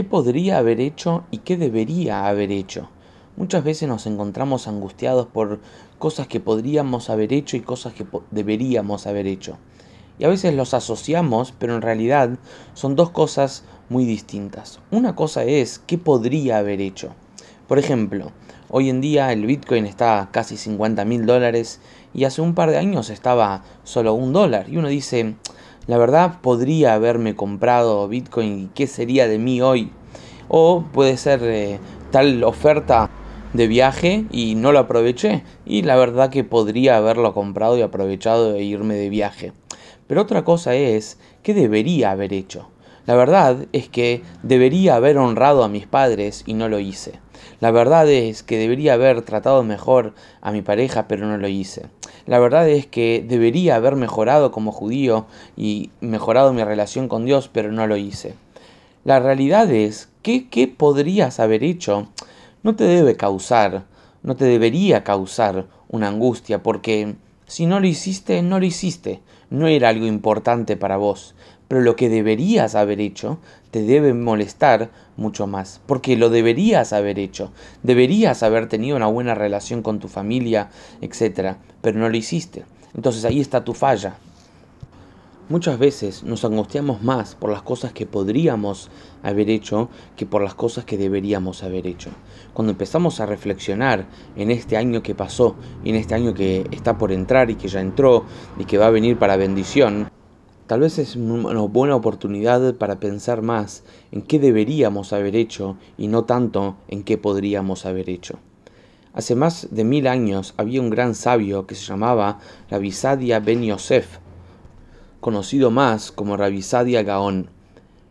¿Qué podría haber hecho y qué debería haber hecho? Muchas veces nos encontramos angustiados por cosas que podríamos haber hecho y cosas que deberíamos haber hecho. Y a veces los asociamos, pero en realidad son dos cosas muy distintas. Una cosa es qué podría haber hecho. Por ejemplo, hoy en día el Bitcoin está a casi 50 mil dólares y hace un par de años estaba solo un dólar. Y uno dice, la verdad podría haberme comprado Bitcoin y qué sería de mí hoy. O puede ser eh, tal oferta de viaje y no lo aproveché. Y la verdad que podría haberlo comprado y aprovechado e irme de viaje. Pero otra cosa es, ¿qué debería haber hecho? La verdad es que debería haber honrado a mis padres y no lo hice. La verdad es que debería haber tratado mejor a mi pareja, pero no lo hice. La verdad es que debería haber mejorado como judío y mejorado mi relación con Dios, pero no lo hice. La realidad es que qué podrías haber hecho no te debe causar, no te debería causar una angustia, porque si no lo hiciste, no lo hiciste, no era algo importante para vos, pero lo que deberías haber hecho te debe molestar mucho más, porque lo deberías haber hecho, deberías haber tenido una buena relación con tu familia, etc., pero no lo hiciste. Entonces ahí está tu falla, Muchas veces nos angustiamos más por las cosas que podríamos haber hecho que por las cosas que deberíamos haber hecho. Cuando empezamos a reflexionar en este año que pasó y en este año que está por entrar y que ya entró y que va a venir para bendición, tal vez es una buena oportunidad para pensar más en qué deberíamos haber hecho y no tanto en qué podríamos haber hecho. Hace más de mil años había un gran sabio que se llamaba Rabisadia Ben Yosef, conocido más como Rabisadia Gaón.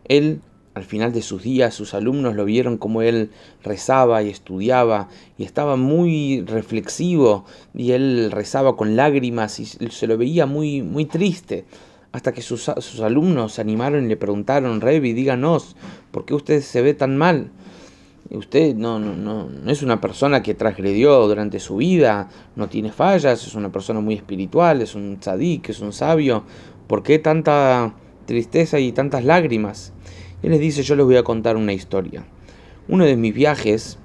Él, al final de sus días, sus alumnos lo vieron como él rezaba y estudiaba y estaba muy reflexivo y él rezaba con lágrimas y se lo veía muy, muy triste. Hasta que sus, alumnos se animaron y le preguntaron, Revi, díganos, ¿por qué usted se ve tan mal? Usted no, no, no, no es una persona que transgredió durante su vida, no tiene fallas, es una persona muy espiritual, es un tzadik, es un sabio. ¿Por qué tanta tristeza y tantas lágrimas? Él les dice, yo les voy a contar una historia. Uno de mis viajes,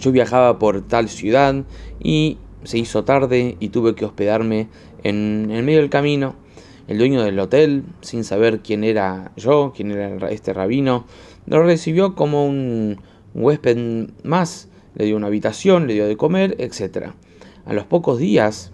yo viajaba por tal ciudad y se hizo tarde y tuve que hospedarme en, el medio del camino. El dueño del hotel, sin saber quién era yo, quién era este rabino, lo recibió como un huésped más, le dio una habitación, le dio de comer, etc. A los pocos días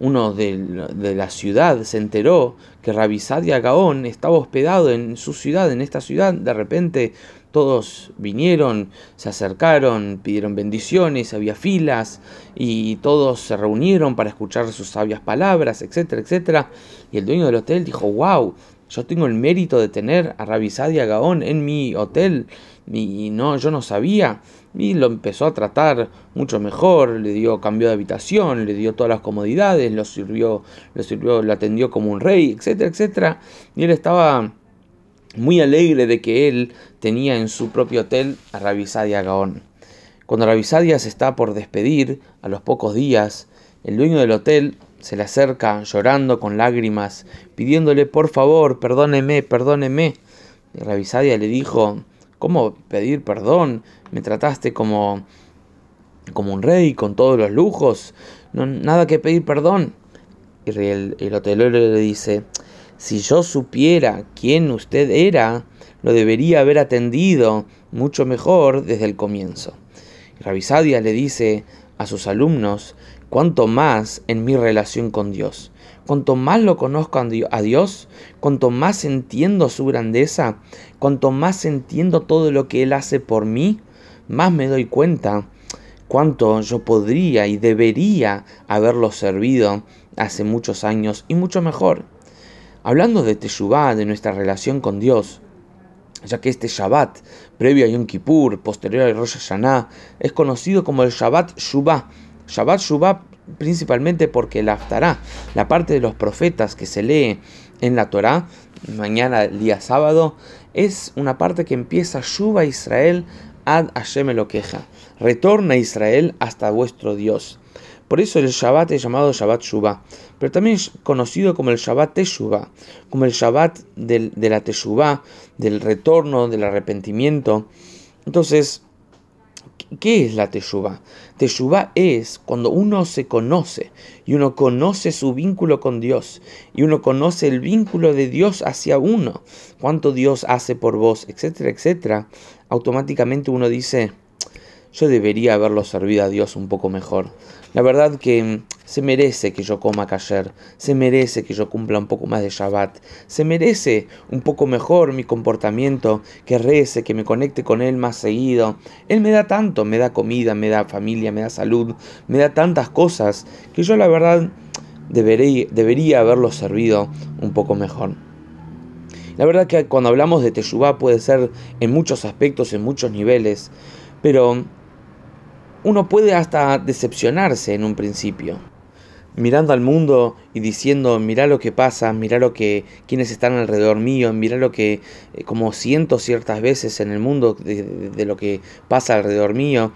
uno de, la ciudad se enteró que Rabisadia Gaón estaba hospedado en su ciudad, en esta ciudad. De repente todos vinieron, se acercaron, pidieron bendiciones, había filas y todos se reunieron para escuchar sus sabias palabras, etcétera, etcétera. Y el dueño del hotel dijo, wow, yo tengo el mérito de tener a Rabisadia Gaón en mi hotel y no, yo no sabía. Y lo empezó a tratar mucho mejor, le dio cambio de habitación, le dio todas las comodidades, lo sirvió, lo sirvió, lo atendió como un rey, etcétera, etcétera. Y él estaba muy alegre de que él tenía en su propio hotel a Rabisadia Gaón. Cuando Rabisadia se está por despedir, a los pocos días, el dueño del hotel se le acerca llorando con lágrimas, pidiéndole por favor, perdóneme, perdóneme. Y Rabisadia le dijo, ¿cómo pedir perdón? Me trataste como, como un rey, con todos los lujos, no, nada que pedir perdón. Y el, el hotelero le dice, si yo supiera quién usted era, lo debería haber atendido mucho mejor desde el comienzo. Rabisadia le dice a sus alumnos, cuanto más en mi relación con Dios. Cuanto más lo conozco a Dios, cuanto más entiendo su grandeza, cuanto más entiendo todo lo que Él hace por mí, más me doy cuenta cuánto yo podría y debería haberlo servido hace muchos años y mucho mejor. Hablando de Teshuvah, de nuestra relación con Dios, ya que este Shabbat, previo a Yom Kippur, posterior a Rosh Hashanah, es conocido como el Shabbat Shuvah, Shabbat Shuvah principalmente porque el Haftarah, la parte de los profetas que se lee en la Torá, mañana día sábado, es una parte que empieza Shuba Israel ad Hashem queja. Retorna Israel hasta vuestro Dios. Por eso el Shabbat es llamado Shabbat Shuvah, pero también es conocido como el Shabbat Teshuvah, como el Shabbat de la Teshuvah, del retorno, del arrepentimiento. Entonces, ¿qué es la Teshuvah? Teshuvah es cuando uno se conoce y uno conoce su vínculo con Dios y uno conoce el vínculo de Dios hacia uno, cuánto Dios hace por vos, etcétera, etcétera. Automáticamente uno dice, yo debería haberlo servido a Dios un poco mejor. La verdad que se merece que yo coma ayer, se merece que yo cumpla un poco más de Shabbat, se merece un poco mejor mi comportamiento, que rece, que me conecte con Él más seguido. Él me da tanto, me da comida, me da familia, me da salud, me da tantas cosas, que yo la verdad debería, debería haberlo servido un poco mejor. La verdad que cuando hablamos de Teshuvah puede ser en muchos aspectos, en muchos niveles, pero uno puede hasta decepcionarse en un principio. Mirando al mundo y diciendo, mira lo que pasa, mira lo que quienes están alrededor mío, mira lo que eh, como siento ciertas veces en el mundo de, de lo que pasa alrededor mío.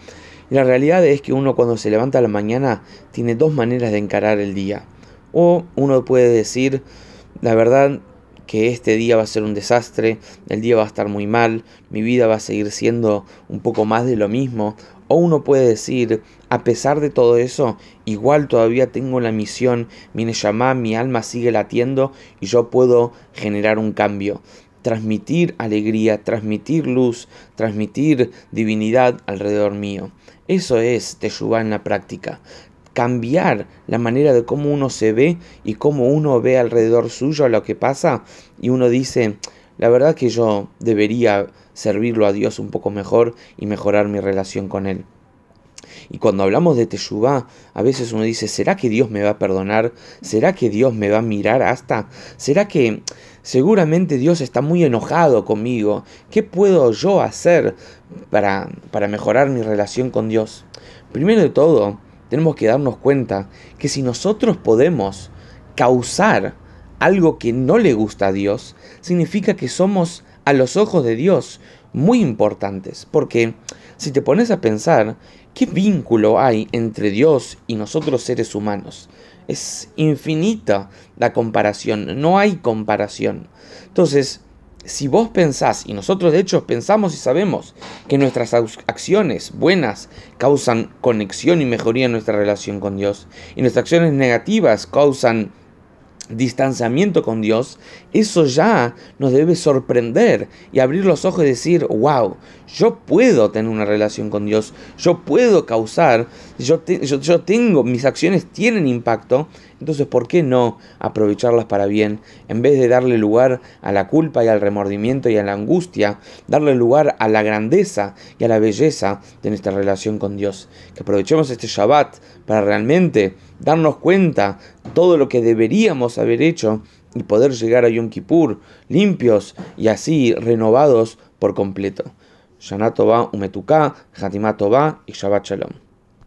Y la realidad es que uno cuando se levanta a la mañana tiene dos maneras de encarar el día. O uno puede decir, la verdad, que este día va a ser un desastre, el día va a estar muy mal, mi vida va a seguir siendo un poco más de lo mismo, o uno puede decir, a pesar de todo eso, igual todavía tengo la misión, mi Neshama, mi alma sigue latiendo y yo puedo generar un cambio. Transmitir alegría, transmitir luz, transmitir divinidad alrededor mío. Eso es Teshuvah en la práctica. Cambiar la manera de cómo uno se ve y cómo uno ve alrededor suyo lo que pasa y uno dice, la verdad que yo debería servirlo a Dios un poco mejor y mejorar mi relación con Él. Y cuando hablamos de Teshuvah, a veces uno dice, ¿será que Dios me va a perdonar? ¿Será que Dios me va a mirar hasta? ¿Será que seguramente Dios está muy enojado conmigo? ¿Qué puedo yo hacer para, para mejorar mi relación con Dios? Primero de todo, tenemos que darnos cuenta que si nosotros podemos causar algo que no le gusta a Dios, significa que somos a los ojos de Dios muy importantes. Porque si te pones a pensar, ¿qué vínculo hay entre Dios y nosotros seres humanos? Es infinita la comparación, no hay comparación. Entonces, si vos pensás, y nosotros de hecho pensamos y sabemos que nuestras acciones buenas causan conexión y mejoría en nuestra relación con Dios, y nuestras acciones negativas causan distanciamiento con Dios, eso ya nos debe sorprender y abrir los ojos y decir, wow, yo puedo tener una relación con Dios, yo puedo causar, yo, yo, tengo, mis acciones tienen impacto, entonces ¿por qué no aprovecharlas para bien? En vez de darle lugar a la culpa y al remordimiento y a la angustia, darle lugar a la grandeza y a la belleza de nuestra relación con Dios. Que aprovechemos este Shabbat para realmente darnos cuenta todo lo que deberíamos haber hecho y poder llegar a Yom Kippur limpios y así renovados por completo. Shana Tova, Umetuká, Hatimat y Shabbat Shalom.